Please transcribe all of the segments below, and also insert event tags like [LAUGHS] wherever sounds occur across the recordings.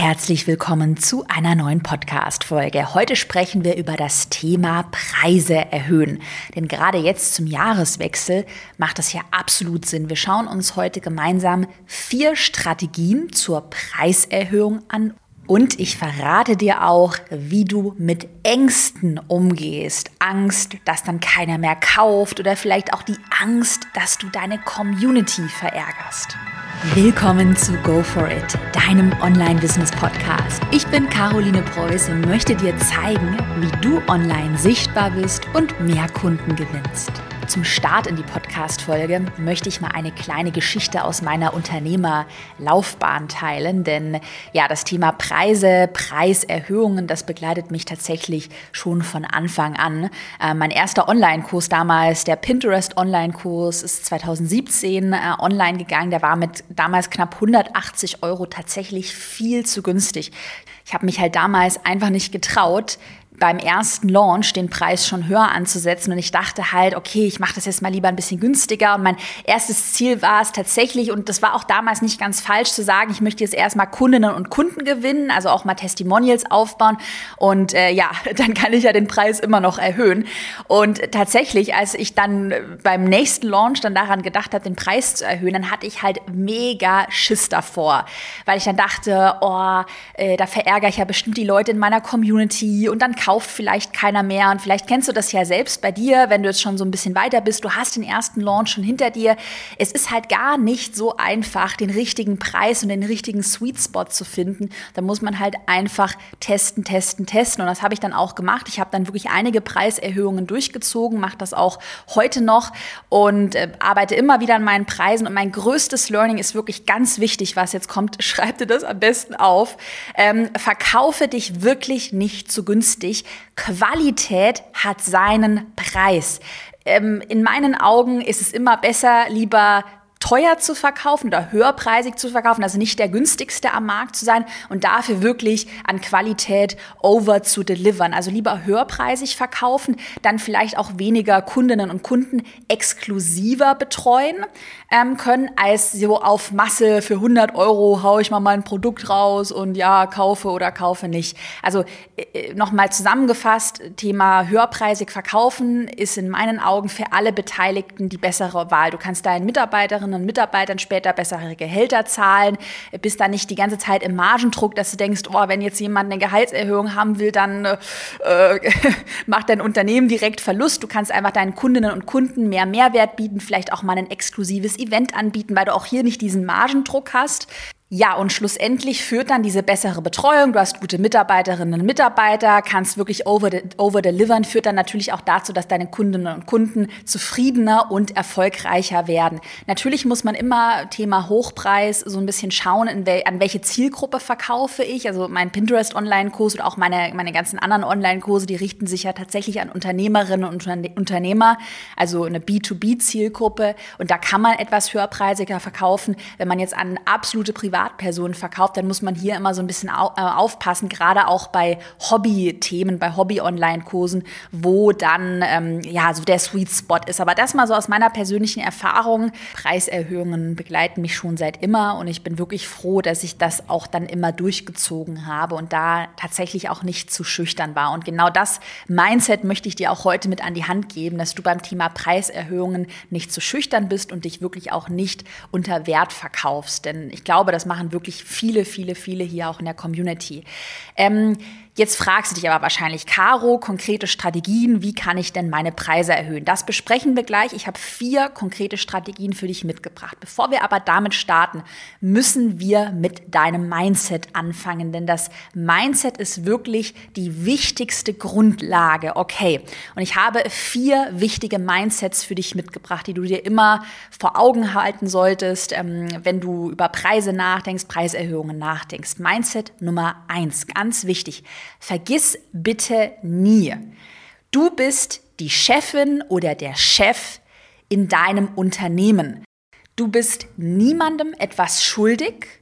Herzlich willkommen zu einer neuen Podcast-Folge. Heute sprechen wir über das Thema Preise erhöhen. Denn gerade jetzt zum Jahreswechsel macht das ja absolut Sinn. Wir schauen uns heute gemeinsam vier Strategien zur Preiserhöhung an. Und ich verrate dir auch, wie du mit Ängsten umgehst. Angst, dass dann keiner mehr kauft oder vielleicht auch die Angst, dass du deine Community verärgerst. Willkommen zu Go For It, deinem Online-Business-Podcast. Ich bin Caroline Preuß und möchte dir zeigen, wie du online sichtbar bist und mehr Kunden gewinnst. Zum Start in die Podcast-Folge möchte ich mal eine kleine Geschichte aus meiner Unternehmerlaufbahn teilen, denn ja, das Thema Preise, Preiserhöhungen, das begleitet mich tatsächlich schon von Anfang an. Äh, mein erster Online-Kurs damals, der Pinterest Online-Kurs, ist 2017 äh, online gegangen. Der war mit damals knapp 180 Euro tatsächlich viel zu günstig. Ich habe mich halt damals einfach nicht getraut, beim ersten Launch den Preis schon höher anzusetzen. Und ich dachte halt, okay, ich mache das jetzt mal lieber ein bisschen günstiger. Und mein erstes Ziel war es tatsächlich, und das war auch damals nicht ganz falsch zu sagen, ich möchte jetzt erstmal Kundinnen und Kunden gewinnen, also auch mal Testimonials aufbauen. Und äh, ja, [LAUGHS] dann kann ich ja den Preis immer noch erhöhen. Und tatsächlich, als ich dann beim nächsten Launch dann daran gedacht habe, den Preis zu erhöhen, dann hatte ich halt mega Schiss davor. Weil ich dann dachte, oh, äh, da verärgere ich ja bestimmt die Leute in meiner Community und dann kauft vielleicht keiner mehr. Und vielleicht kennst du das ja selbst bei dir, wenn du jetzt schon so ein bisschen weiter bist. Du hast den ersten Launch schon hinter dir. Es ist halt gar nicht so einfach, den richtigen Preis und den richtigen Sweet Spot zu finden. Da muss man halt einfach testen, testen, testen. Und das habe ich dann auch gemacht. Ich habe dann wirklich einige Preiserhöhungen durchgezogen, mache das auch heute noch und äh, arbeite immer wieder an meinen Preisen. Und mein größtes Learning ist wirklich ganz wichtig, was jetzt kommt. [LAUGHS] Schreib dir das am besten auf. Ähm, verkaufe dich wirklich nicht zu günstig wichtig, Qualität hat seinen Preis. Ähm, in meinen Augen ist es immer besser, lieber teuer zu verkaufen oder höherpreisig zu verkaufen, also nicht der günstigste am Markt zu sein und dafür wirklich an Qualität over zu delivern. Also lieber höherpreisig verkaufen, dann vielleicht auch weniger Kundinnen und Kunden exklusiver betreuen ähm, können, als so auf Masse für 100 Euro haue ich mal mein Produkt raus und ja, kaufe oder kaufe nicht. Also äh, äh nochmal zusammengefasst, Thema höherpreisig verkaufen ist in meinen Augen für alle Beteiligten die bessere Wahl. Du kannst deinen Mitarbeiterinnen Und Mitarbeitern später bessere Gehälter zahlen, bist da nicht die ganze Zeit im Margendruck, dass du denkst, oh, wenn jetzt jemand eine Gehaltserhöhung haben will, dann äh, [LAUGHS] macht dein Unternehmen direkt Verlust. Du kannst einfach deinen Kundinnen und Kunden mehr Mehrwert bieten, vielleicht auch mal ein exklusives Event anbieten, weil du auch hier nicht diesen Margendruck hast. Ja, und schlussendlich führt dann diese bessere Betreuung, du hast gute Mitarbeiterinnen und Mitarbeiter, kannst wirklich over-delivern, führt dann natürlich auch dazu, dass deine Kundinnen und Kunden zufriedener und erfolgreicher werden. Natürlich muss man immer Thema Hochpreis so ein bisschen schauen, wel an welche Zielgruppe verkaufe ich. Also mein Pinterest-Online-Kurs oder auch meine, meine ganzen anderen Online-Kurse, die richten sich ja tatsächlich an Unternehmerinnen und Unternehmer, also eine B2B-Zielgruppe. Und da kann man etwas höherpreisiger verkaufen. Wenn man jetzt an absolute Privat Privatpersonen verkauft, dann muss man hier immer so ein bisschen äh, aufpassen, gerade auch bei Hobby-Themen, bei Hobby-Online-Kursen, wo dann ähm, ja so der Sweet Spot ist. Aber das mal so aus meiner persönlichen Erfahrung. Preiserhöhungen begleiten mich schon seit immer und ich bin wirklich froh, dass ich das auch dann immer durchgezogen habe und da tatsächlich auch nicht zu schüchtern war. Und genau das Mindset möchte ich dir auch heute mit an die Hand geben, dass du beim Thema Preiserhöhungen nicht zu schüchtern bist und dich wirklich auch nicht unter Wert verkaufst. Denn ich glaube, das machen wirklich viele, viele, viele hier auch in der Community. Ähm, Jetzt fragst du dich aber wahrscheinlich, Caro, konkrete Strategien, wie kann ich denn meine Preise erhöhen? Das besprechen wir gleich. Ich habe vier konkrete Strategien für dich mitgebracht. Bevor wir aber damit starten, müssen wir mit deinem Mindset anfangen, denn das Mindset ist wirklich die wichtigste Grundlage. Okay, und ich habe vier wichtige Mindsets für dich mitgebracht, die du dir immer vor Augen halten solltest, ähm, wenn du über Preise nachdenkst, Preiserhöhungen nachdenkst. Mindset Nummer eins, ganz wichtig. Vergiss bitte nie, du bist die Chefin oder der Chef in deinem Unternehmen. Du bist niemandem etwas schuldig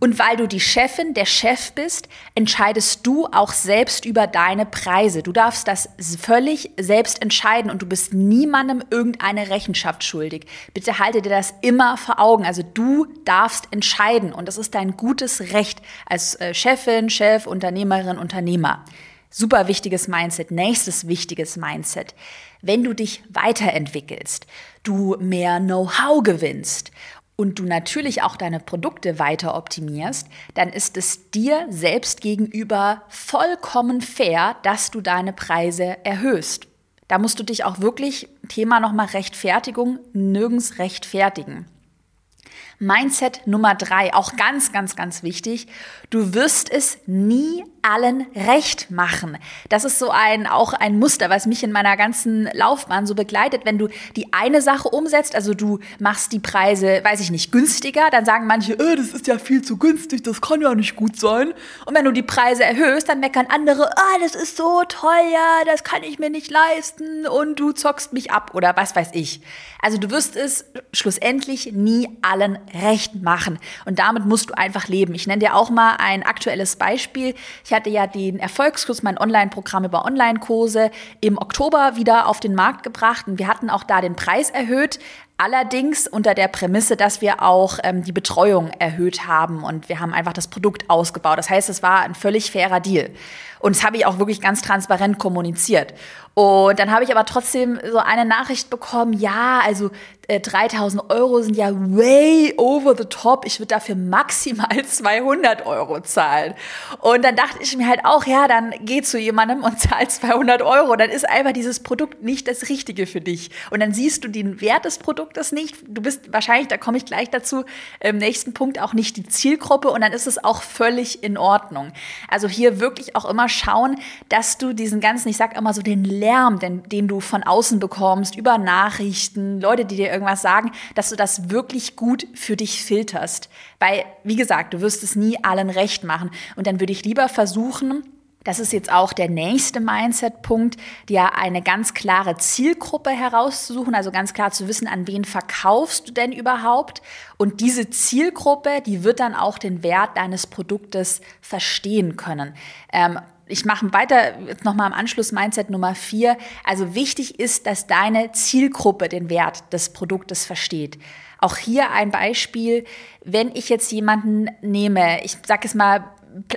Und weil du die Chefin, der Chef bist, entscheidest du auch selbst über deine Preise. Du darfst das völlig selbst entscheiden und du bist niemandem irgendeine Rechenschaft schuldig. Bitte halte dir das immer vor Augen. Also du darfst entscheiden und das ist dein gutes Recht als äh, Chefin, Chef, Unternehmerin, Unternehmer. Super wichtiges Mindset. Nächstes wichtiges Mindset. Wenn du dich weiterentwickelst, du mehr Know-how gewinnst und du natürlich auch deine Produkte weiter optimierst, dann ist es dir selbst gegenüber vollkommen fair, dass du deine Preise erhöhst. Da musst du dich auch wirklich, Thema nochmal Rechtfertigung, nirgends rechtfertigen. Mindset Nummer drei, auch ganz, ganz, ganz wichtig. Du wirst es nie allen recht machen. Das ist so ein, auch ein Muster, was mich in meiner ganzen Laufbahn so begleitet. Wenn du die eine Sache umsetzt, also du machst die Preise, weiß ich nicht, günstiger, dann sagen manche, äh, das ist ja viel zu günstig, das kann ja nicht gut sein. Und wenn du die Preise erhöhst, dann meckern andere, ah, das ist so teuer, das kann ich mir nicht leisten und du zockst mich ab oder was weiß ich. Also du wirst es schlussendlich nie allen recht machen. Und damit musst du einfach leben. Ich nenne dir auch mal ein aktuelles Beispiel. Ich hatte ja den Erfolgskurs, mein Online-Programm über Online-Kurse im Oktober wieder auf den Markt gebracht und wir hatten auch da den Preis erhöht. Allerdings unter der Prämisse, dass wir auch ähm, die Betreuung erhöht haben und wir haben einfach das Produkt ausgebaut. Das heißt, es war ein völlig fairer Deal. Und das habe ich auch wirklich ganz transparent kommuniziert. Und dann habe ich aber trotzdem so eine Nachricht bekommen, ja, also äh, 3000 Euro sind ja way over the top. Ich würde dafür maximal [LAUGHS] 200 Euro zahlen. Und dann dachte ich mir halt auch, ja, dann geh zu jemandem und [LAUGHS] zahl 200 Euro. Dann ist einfach dieses Produkt nicht das Richtige für dich. Und dann siehst du den Wert des Produktes nicht. Du bist wahrscheinlich, da komme ich gleich dazu, im nächsten Punkt auch nicht die Zielgruppe. Und dann ist es auch völlig in Ordnung. Also hier wirklich auch immer schauen, dass du diesen ganzen, ich sag immer so den Lärm, den, den du von außen bekommst, über Nachrichten, Leute, die dir irgendwas sagen, dass du das wirklich gut für dich filterst. Weil, wie gesagt, du wirst es nie allen recht machen. Und dann würde ich lieber versuchen, das ist jetzt auch der nächste Mindset-Punkt, dir eine ganz klare Zielgruppe herauszusuchen, also ganz klar zu wissen, an wen verkaufst du denn überhaupt. Und diese Zielgruppe, die wird dann auch den Wert deines Produktes verstehen können. Ähm, ich mache weiter, jetzt nochmal am Anschluss Mindset Nummer vier. Also wichtig ist, dass deine Zielgruppe den Wert des Produktes versteht. Auch hier ein Beispiel, wenn ich jetzt jemanden nehme, ich sage es mal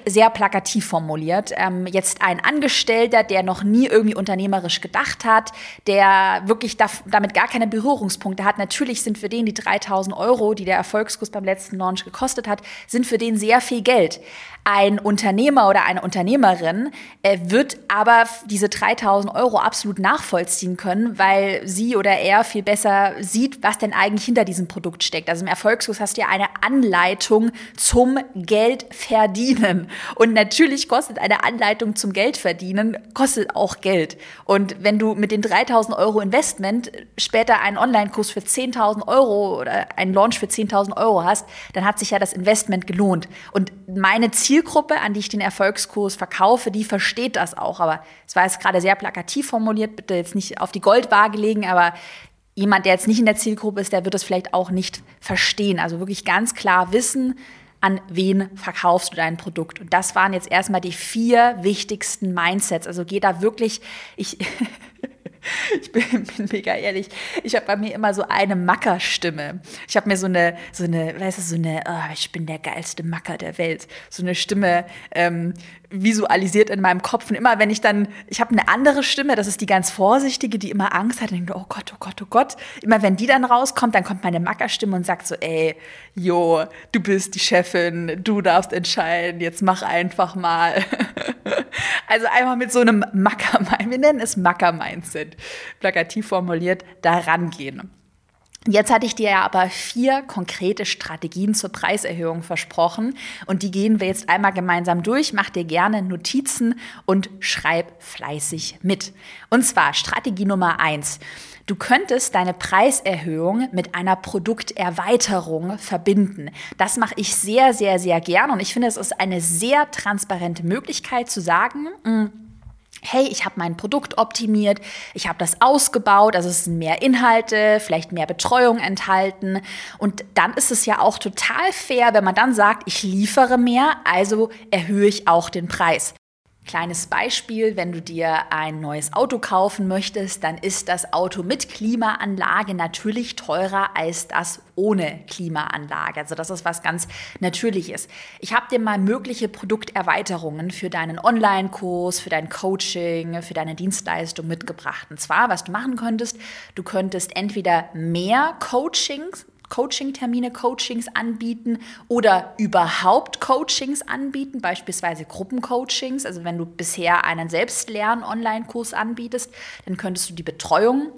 sehr plakativ formuliert. Ähm, jetzt ein Angestellter, der noch nie irgendwie unternehmerisch gedacht hat, der wirklich da, damit gar keine Berührungspunkte hat. Natürlich sind für den die 3000 Euro, die der Erfolgskurs beim letzten Launch gekostet hat, sind für den sehr viel Geld. Ein Unternehmer oder eine Unternehmerin äh, wird aber diese 3000 Euro absolut nachvollziehen können, weil sie oder er viel besser sieht, was denn eigentlich hinter diesem Produkt steckt. Also im Erfolgskurs hast du ja eine Anleitung zum Geldverdienen. Und natürlich kostet eine Anleitung zum Geldverdienen, kostet auch Geld. Und wenn du mit den 3000 Euro Investment später einen Online-Kurs für 10.000 Euro oder einen Launch für 10.000 Euro hast, dann hat sich ja das Investment gelohnt. Und meine Ziel Zielgruppe, an die ich den Erfolgskurs verkaufe, die versteht das auch. Aber es war jetzt gerade sehr plakativ formuliert, bitte jetzt nicht auf die Goldwaage legen, aber jemand, der jetzt nicht in der Zielgruppe ist, der wird es vielleicht auch nicht verstehen. Also wirklich ganz klar wissen, an wen verkaufst du dein Produkt. Und das waren jetzt erstmal die vier wichtigsten Mindsets. Also geh da wirklich, ich, [LAUGHS] [LAUGHS] ich bin, bin mega ehrlich. Ich habe bei mir immer so eine Mackerstimme. Ich habe mir so eine, so eine, weißt du, so eine, oh, ich bin der geilste Macker der Welt. So eine Stimme ähm, visualisiert in meinem Kopf. Und immer wenn ich dann, ich habe eine andere Stimme, das ist die ganz vorsichtige, die immer Angst hat, denkt, oh Gott, oh Gott, oh Gott. Immer wenn die dann rauskommt, dann kommt meine Mackerstimme und sagt so, ey, jo, du bist die Chefin, du darfst entscheiden, jetzt mach einfach mal. [LAUGHS] Also einmal mit so einem Macker, wir nennen es Macker-Mindset, plakativ formuliert, da rangehen. Jetzt hatte ich dir ja aber vier konkrete Strategien zur Preiserhöhung versprochen und die gehen wir jetzt einmal gemeinsam durch. Mach dir gerne Notizen und schreib fleißig mit. Und zwar Strategie Nummer eins. Du könntest deine Preiserhöhung mit einer Produkterweiterung verbinden. Das mache ich sehr, sehr, sehr gern und ich finde, es ist eine sehr transparente Möglichkeit zu sagen, mm, hey, ich habe mein Produkt optimiert, ich habe das ausgebaut, also es sind mehr Inhalte, vielleicht mehr Betreuung enthalten. Und dann ist es ja auch total fair, wenn man dann sagt, ich liefere mehr, also erhöhe ich auch den Preis. Kleines Beispiel, wenn du dir ein neues Auto kaufen möchtest, dann ist das Auto mit Klimaanlage natürlich teurer als das ohne Klimaanlage. Also das ist was ganz Natürliches. Ich habe dir mal mögliche Produkterweiterungen für deinen Online-Kurs, für dein Coaching, für deine Dienstleistung mitgebracht. Und zwar, was du machen könntest, du könntest entweder mehr Coachings Coaching-Termine, Coachings anbieten oder überhaupt Coachings anbieten, beispielsweise Gruppencoachings. Also wenn du bisher einen Selbstlern-Online-Kurs anbietest, dann könntest du die Betreuung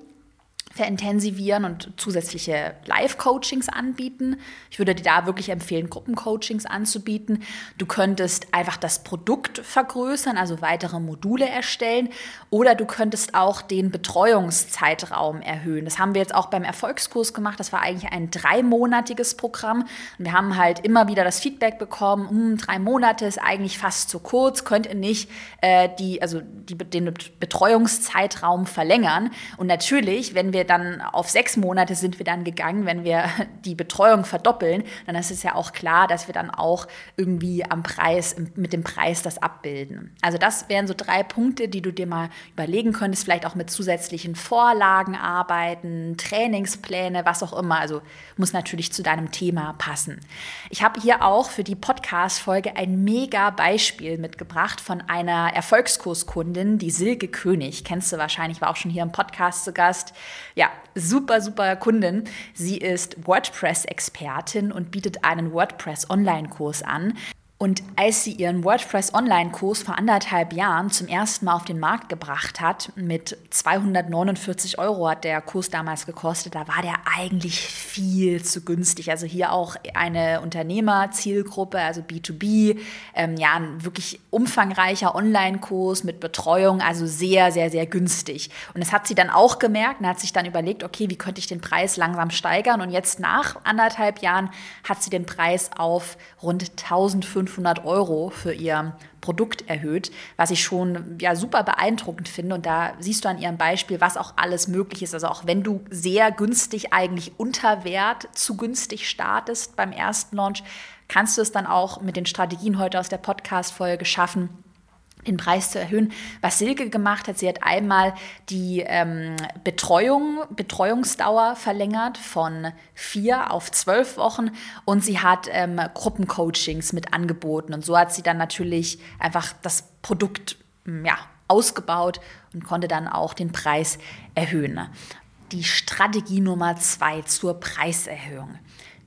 verintensivieren und zusätzliche Live-Coachings anbieten. Ich würde dir da wirklich empfehlen, Gruppencoachings anzubieten. Du könntest einfach das Produkt vergrößern, also weitere Module erstellen oder du könntest auch den Betreuungszeitraum erhöhen. Das haben wir jetzt auch beim Erfolgskurs gemacht. Das war eigentlich ein dreimonatiges Programm. Und wir haben halt immer wieder das Feedback bekommen, hm, drei Monate ist eigentlich fast zu kurz, könnt ihr nicht äh, die, also die, den Betreuungszeitraum verlängern. Und natürlich, wenn wir dann auf sechs Monate sind wir dann gegangen, wenn wir [LAUGHS] die Betreuung verdoppeln, dann ist es ja auch klar, dass wir dann auch irgendwie am Preis, mit dem Preis das abbilden. Also das wären so drei Punkte, die du dir mal überlegen könntest, vielleicht auch mit zusätzlichen Vorlagen arbeiten, Trainingspläne, was auch immer. Also muss natürlich zu deinem Thema passen. Ich habe hier auch für die Podcast-Folge ein mega Beispiel mitgebracht von einer Erfolgskurskundin, die Silke König. Kennst du wahrscheinlich, war auch schon hier im Podcast zu Gast super, super Kundin. Sie ist WordPress-Expertin und bietet einen WordPress-Online-Kurs an. Und als sie ihren WordPress-Online-Kurs vor anderthalb Jahren zum ersten Mal auf den Markt gebracht hat, mit 249 Euro hat der Kurs damals gekostet, da war der eigentlich viel zu günstig. Also hier auch eine Unternehmerzielgruppe, also B2B, ähm, ja, ein wirklich umfangreicher Online-Kurs mit Betreuung, also sehr, sehr, sehr günstig. Und das hat sie dann auch gemerkt und hat sich dann überlegt, okay, wie könnte ich den Preis langsam steigern? Und jetzt nach anderthalb Jahren hat sie den Preis auf rund 1500 500 Euro für ihr Produkt erhöht, was ich schon ja super beeindruckend finde. Und da siehst du an ihrem Beispiel, was auch alles möglich ist. Also auch wenn du sehr günstig eigentlich unter Wert zu günstig startest beim ersten Launch, kannst du es dann auch mit den Strategien heute aus der Podcast-Folge schaffen, den Preis zu erhöhen. Was Silke gemacht hat, sie hat einmal die ähm, Betreuung, Betreuungsdauer verlängert von vier auf zwölf Wochen und sie hat ähm, Gruppencoachings mit angeboten. Und so hat sie dann natürlich einfach das Produkt hm, ja, ausgebaut und konnte dann auch den Preis erhöhen. Die Strategie Nummer zwei zur Preiserhöhung.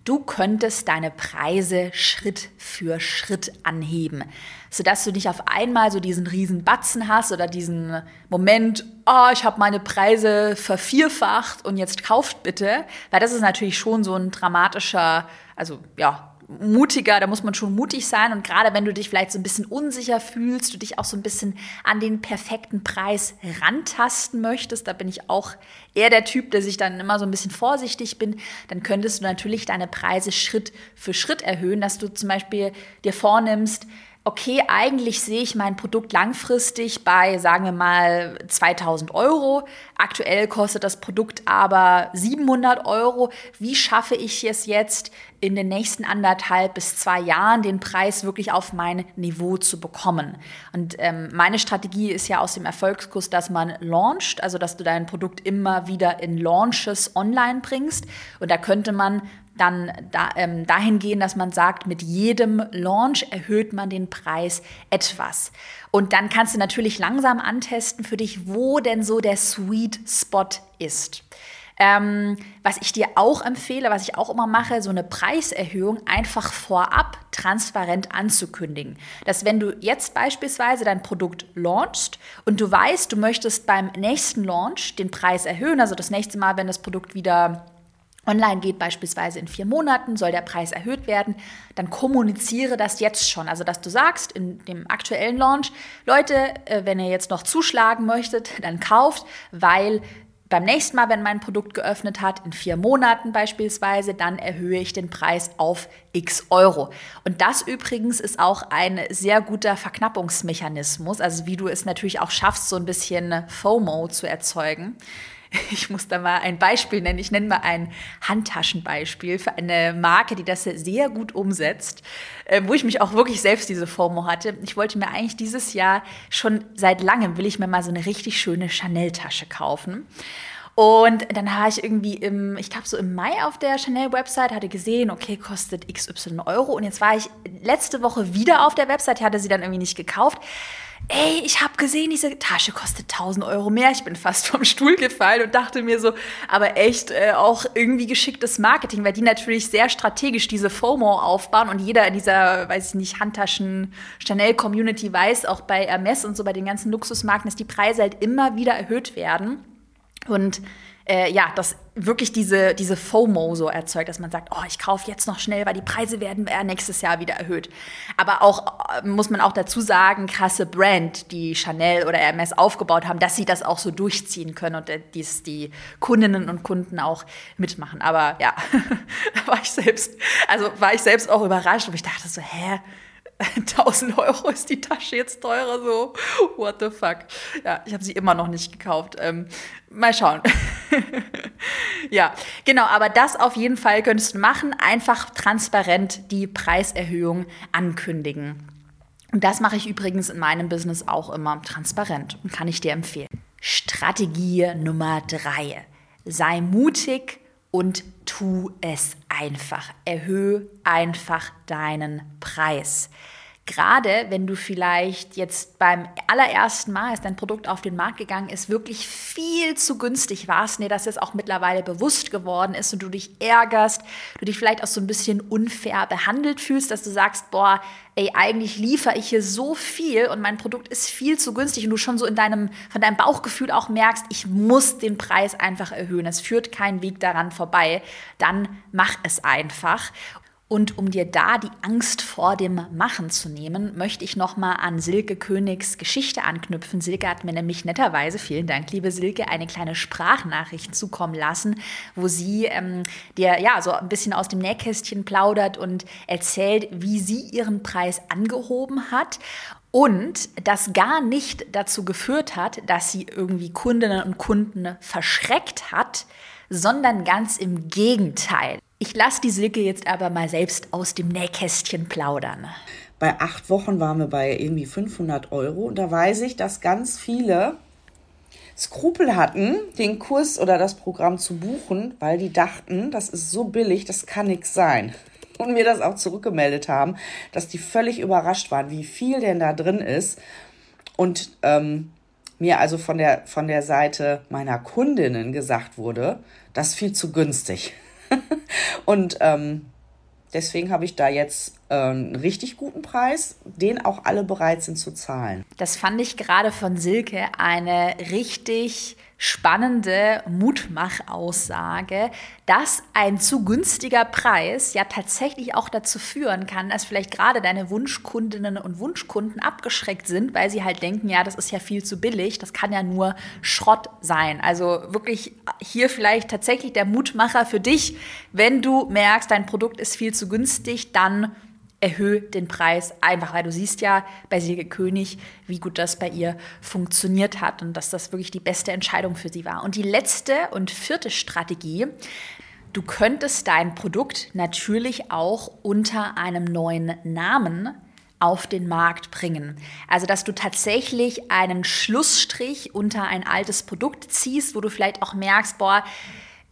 Du könntest deine Preise Schritt für Schritt anheben, sodass du nicht auf einmal so diesen riesen Batzen hast oder diesen Moment, oh, ich habe meine Preise vervierfacht und jetzt kauft bitte, weil das ist natürlich schon so ein dramatischer, also ja, mutiger, da muss man schon mutig sein. Und gerade wenn du dich vielleicht so ein bisschen unsicher fühlst, du dich auch so ein bisschen an den perfekten Preis rantasten möchtest, da bin ich auch eher der Typ, der sich dann immer so ein bisschen vorsichtig bin, dann könntest du natürlich deine Preise Schritt für Schritt erhöhen, dass du zum Beispiel dir vornimmst, okay, eigentlich sehe ich mein Produkt langfristig bei, sagen wir mal, 2000 Euro. Aktuell kostet das Produkt aber 700 Euro. Wie schaffe ich es jetzt in den nächsten anderthalb bis zwei Jahren, den Preis wirklich auf mein Niveau zu bekommen? Und ähm, meine Strategie ist ja aus dem Erfolgskurs, dass man launcht, also dass du dein Produkt immer wieder in Launches online bringst. Und da könnte man dann da, ähm, dahin gehen, dass man sagt, mit jedem Launch erhöht man den Preis etwas. Und dann kannst du natürlich langsam antesten für dich, wo denn so der Sweet Spot ist. Ähm, was ich dir auch empfehle, was ich auch immer mache, so eine Preiserhöhung einfach vorab transparent anzukündigen. Dass wenn du jetzt beispielsweise dein Produkt launchst und du weißt, du möchtest beim nächsten Launch den Preis erhöhen, also das nächste Mal, wenn das Produkt wieder online geht, beispielsweise in vier Monaten, soll der Preis erhöht werden, dann kommuniziere das jetzt schon. Also, dass du sagst in dem aktuellen Launch, Leute, äh, wenn ihr jetzt noch zuschlagen möchtet, [LAUGHS] dann kauft, weil beim nächsten Mal, wenn mein Produkt geöffnet hat, in vier Monaten beispielsweise, dann erhöhe ich den Preis auf x Euro. Und das übrigens ist auch ein sehr guter Verknappungsmechanismus, also wie du es natürlich auch schaffst, so ein bisschen FOMO zu erzeugen. [LAUGHS] Ich muss da mal ein Beispiel nennen. Ich nenne mal ein Handtaschenbeispiel für eine Marke, die das sehr gut umsetzt, äh, wo ich mich auch wirklich selbst diese FOMO hatte. Ich wollte mir eigentlich dieses Jahr schon seit langem, will ich mir mal so eine richtig schöne Chanel-Tasche kaufen. Und dann habe ich irgendwie im, ich glaube so im Mai auf der Chanel-Website, hatte gesehen, okay, kostet XY Euro. Und jetzt war ich letzte Woche wieder auf der Website, hatte sie dann irgendwie nicht gekauft ey, ich habe gesehen, diese Tasche kostet 1000 Euro mehr. Ich bin fast vom Stuhl gefallen und dachte mir so, aber echt äh, auch irgendwie geschicktes Marketing, weil die natürlich sehr strategisch diese FOMO aufbauen und jeder in dieser, weiß ich nicht, Handtaschen Chanel Community weiß, auch bei Hermes und so bei den ganzen Luxusmarken, dass die Preise halt immer wieder erhöht werden. Und äh, ja, das wirklich diese, diese FOMO so erzeugt, dass man sagt, oh, ich kaufe jetzt noch schnell, weil die Preise werden nächstes Jahr wieder erhöht. Aber auch, äh, muss man auch dazu sagen, krasse Brand, die Chanel oder Hermes aufgebaut haben, dass sie das auch so durchziehen können und äh, dies die Kundinnen und Kunden auch mitmachen. Aber ja, [LAUGHS] da war ich selbst, also war ich selbst auch überrascht und ich dachte so, hä? [LAUGHS] 1000 Euro ist die Tasche jetzt teurer, so what the fuck. Ja, ich habe sie immer noch nicht gekauft. Ähm, mal schauen. [LAUGHS] ja, genau, aber das auf jeden Fall könntest du machen, einfach transparent die Preiserhöhung ankündigen. Und das mache ich übrigens in meinem Business auch immer transparent und kann ich dir empfehlen. Strategie Nummer drei. Sei mutig und tu es einfach. Erhöhe einfach deinen Preis. Gerade wenn du vielleicht jetzt beim allerersten Mal, als dein Produkt auf den Markt gegangen ist, wirklich viel zu günstig warst, dir das jetzt auch mittlerweile bewusst geworden ist und du dich ärgerst, du dich vielleicht auch so ein bisschen unfair behandelt fühlst, dass du sagst, boah, ey, eigentlich liefere ich hier so viel und mein Produkt ist viel zu günstig und du schon so in deinem, von deinem Bauchgefühl auch merkst, ich muss den Preis einfach erhöhen. Es führt kein Weg daran vorbei. Dann mach es einfach. Und um dir da die Angst vor dem Machen zu nehmen, möchte ich nochmal an Silke Königs Geschichte anknüpfen. Silke hat mir nämlich netterweise, vielen Dank, liebe Silke, eine kleine Sprachnachricht zukommen lassen, wo sie ähm, dir ja so ein bisschen aus dem Nähkästchen plaudert und erzählt, wie sie ihren Preis angehoben hat. Und das gar nicht dazu geführt hat, dass sie irgendwie Kundinnen und Kunden verschreckt hat, sondern ganz im Gegenteil. Ich lasse die Silke jetzt aber mal selbst aus dem Nähkästchen plaudern. Bei acht Wochen waren wir bei irgendwie 500 Euro und da weiß ich, dass ganz viele Skrupel hatten, den Kurs oder das Programm zu buchen, weil die dachten, das ist so billig, das kann nichts sein. Und mir das auch zurückgemeldet haben, dass die völlig überrascht waren, wie viel denn da drin ist. Und ähm, mir also von der, von der Seite meiner Kundinnen gesagt wurde, das ist viel zu günstig. [LAUGHS] und ähm, deswegen habe ich da jetzt einen richtig guten Preis, den auch alle bereit sind zu zahlen. Das fand ich gerade von Silke eine richtig spannende Mutmachaussage, dass ein zu günstiger Preis ja tatsächlich auch dazu führen kann, dass vielleicht gerade deine Wunschkundinnen und Wunschkunden abgeschreckt sind, weil sie halt denken, ja, das ist ja viel zu billig, das kann ja nur Schrott sein. Also wirklich hier vielleicht tatsächlich der Mutmacher für dich, wenn du merkst, dein Produkt ist viel zu günstig, dann erhöhe den Preis einfach, weil du siehst ja bei Silke König, wie gut das bei ihr funktioniert hat und dass das wirklich die beste Entscheidung für sie war. Und die letzte und vierte Strategie, du könntest dein Produkt natürlich auch unter einem neuen Namen auf den Markt bringen. Also, dass du tatsächlich einen Schlussstrich unter ein altes Produkt ziehst, wo du vielleicht auch merkst, boah,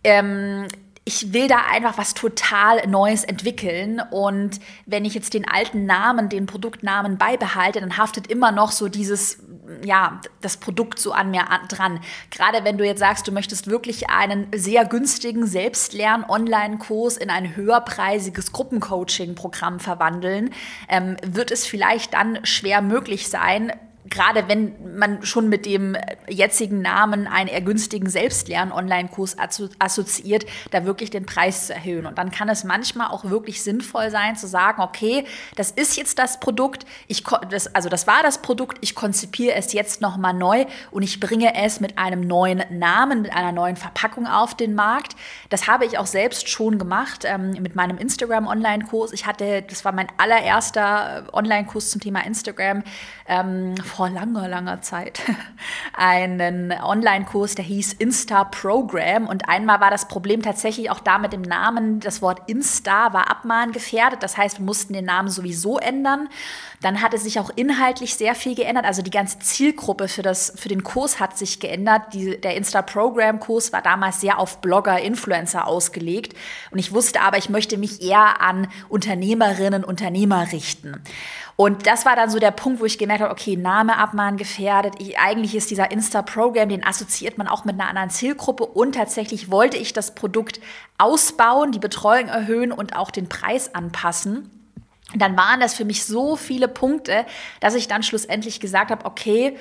ähm, ich will da einfach was total Neues entwickeln. Und wenn ich jetzt den alten Namen, den Produktnamen beibehalte, dann haftet immer noch so dieses, ja, das Produkt so an mir dran. Gerade wenn du jetzt sagst, du möchtest wirklich einen sehr günstigen Selbstlern-Online-Kurs in ein höherpreisiges Gruppencoaching-Programm verwandeln, ähm, wird es vielleicht dann schwer möglich sein, gerade wenn man schon mit dem jetzigen Namen einen eher günstigen Selbstlern-Online-Kurs assoziiert, da wirklich den Preis zu erhöhen. Und dann kann es manchmal auch wirklich sinnvoll sein zu sagen, okay, das ist jetzt das Produkt, ich, das, also das war das Produkt, ich konzipiere es jetzt nochmal neu und ich bringe es mit einem neuen Namen, mit einer neuen Verpackung auf den Markt. Das habe ich auch selbst schon gemacht ähm, mit meinem Instagram-Online-Kurs. Ich hatte, das war mein allererster Online-Kurs zum Thema Instagram ähm, vor langer, langer Zeit [LAUGHS] einen Online-Kurs, der hieß Insta Program. Und einmal war das Problem tatsächlich auch da mit dem Namen. Das Wort Insta war abmahngefährdet. Das heißt, wir mussten den Namen sowieso ändern. Dann hatte sich auch inhaltlich sehr viel geändert. Also die ganze Zielgruppe für, das, für den Kurs hat sich geändert. Die, der Insta-Program-Kurs war damals sehr auf Blogger, Influencer ausgelegt. Und ich wusste aber, ich möchte mich eher an Unternehmerinnen, Unternehmer richten. Und das war dann so der Punkt, wo ich gemerkt habe, okay, Name abmahnen gefährdet. Ich, eigentlich ist dieser Insta-Programm, den assoziiert man auch mit einer anderen Zielgruppe. Und tatsächlich wollte ich das Produkt ausbauen, die Betreuung erhöhen und auch den Preis anpassen. Dann waren das für mich so viele Punkte, dass ich dann schlussendlich gesagt habe, okay,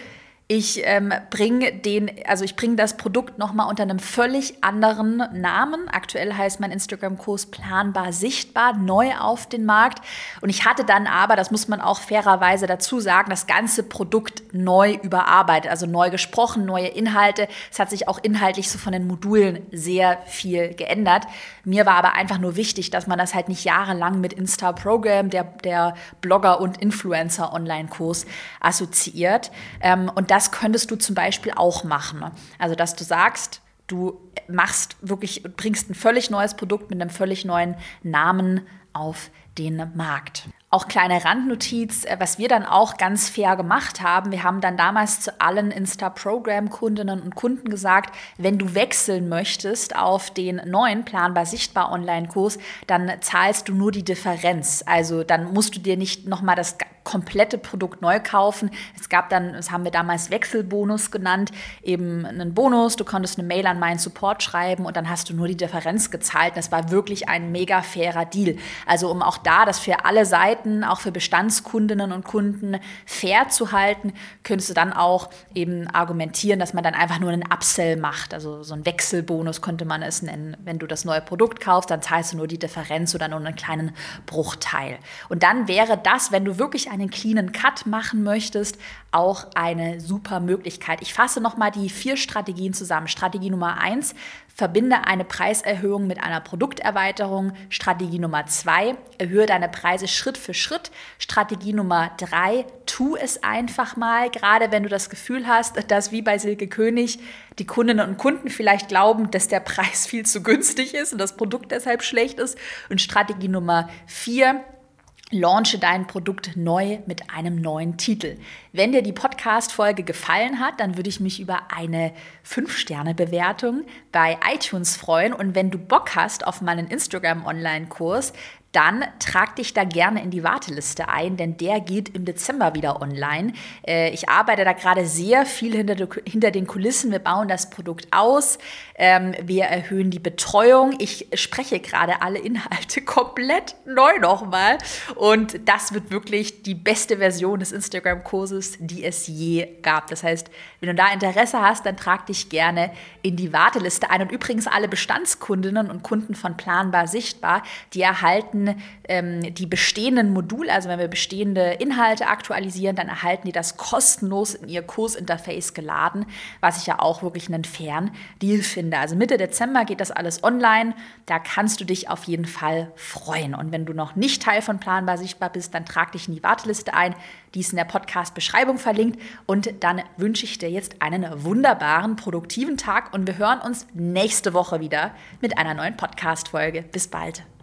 ich ähm, bringe den, also ich bringe das Produkt nochmal unter einem völlig anderen Namen. Aktuell heißt mein Instagram-Kurs planbar sichtbar, neu auf den Markt. Und ich hatte dann aber, das muss man auch fairerweise dazu sagen, das ganze Produkt neu überarbeitet, also neu gesprochen, neue Inhalte. Es hat sich auch inhaltlich so von den Modulen sehr viel geändert. Mir war aber einfach nur wichtig, dass man das halt nicht jahrelang mit Insta-Program, der, der Blogger- und Influencer-Online-Kurs assoziiert. Ähm, und das könntest du zum Beispiel auch machen. Also, dass du sagst, du machst wirklich, bringst ein völlig neues Produkt mit einem völlig neuen Namen auf den Markt. Auch kleine Randnotiz, äh, was wir dann auch ganz fair gemacht haben. Wir haben dann damals zu allen Insta-Program-Kundinnen und Kunden gesagt, wenn du wechseln möchtest auf den neuen Planbar Sichtbar Online-Kurs, dann zahlst du nur die Differenz. Also dann musst du dir nicht nochmal das komplette Produkt neu kaufen. Es gab dann, das haben wir damals Wechselbonus genannt, eben einen Bonus. Du konntest eine Mail an meinen Support schreiben und dann hast du nur die Differenz gezahlt. Das war wirklich ein mega fairer Deal. Also um auch da das für alle Seiten, auch für Bestandskundinnen und Kunden fair zu halten, könntest du dann auch eben argumentieren, dass man dann einfach nur einen Upsell macht. Also so ein Wechselbonus könnte man es nennen. Wenn du das neue Produkt kaufst, dann zahlst du nur die Differenz oder nur einen kleinen Bruchteil. Und dann wäre das, wenn du wirklich einen cleanen Cut machen möchtest, auch eine super Möglichkeit. Ich fasse nochmal die vier Strategien zusammen. Strategie Nummer eins, verbinde eine Preiserhöhung mit einer Produkterweiterung. Strategie Nummer zwei, erhöhe deine Preise Schritt für Schritt. Strategie Nummer drei, tu es einfach mal, gerade wenn du das Gefühl hast, dass wie bei Silke König die Kundinnen und Kunden vielleicht glauben, dass der Preis viel zu günstig ist und das Produkt deshalb schlecht ist. Und Strategie Nummer vier, launche dein Produkt neu mit einem neuen Titel. Wenn dir die Podcast-Folge gefallen hat, dann würde ich mich über eine 5-Sterne-Bewertung bei iTunes freuen. Und wenn du Bock hast auf meinen Instagram-Online-Kurs, dann trag dich da gerne in die Warteliste ein, denn der geht im Dezember wieder online. Äh, ich arbeite da gerade sehr viel hinter, den Kulissen. Wir bauen das Produkt aus. Ähm, wir erhöhen die Betreuung. Ich spreche gerade alle Inhalte [LAUGHS] komplett neu nochmal. Und das wird wirklich die beste Version des Instagram-Kurses, die es je gab. Das heißt, wenn du da Interesse hast, dann trag dich gerne in die Warteliste ein. Und übrigens alle Bestandskundinnen und Kunden von Planbar Sichtbar, die ähm, die bestehenden Module, also wenn wir bestehende Inhalte aktualisieren, dann erhalten die das kostenlos in ihr Kursinterface geladen, was ich ja auch wirklich einen fairen Deal finde. Also Mitte Dezember geht das alles online. Da kannst du dich auf jeden Fall freuen. Und wenn du noch nicht Teil von Planbar Sichtbar bist, dann trag dich in die Warteliste ein. Die ist in der Podcast-Beschreibung verlinkt. Und dann wünsche ich dir jetzt einen wunderbaren, produktiven Tag und wir hören uns nächste Woche wieder mit einer neuen Podcast-Folge. Bis bald.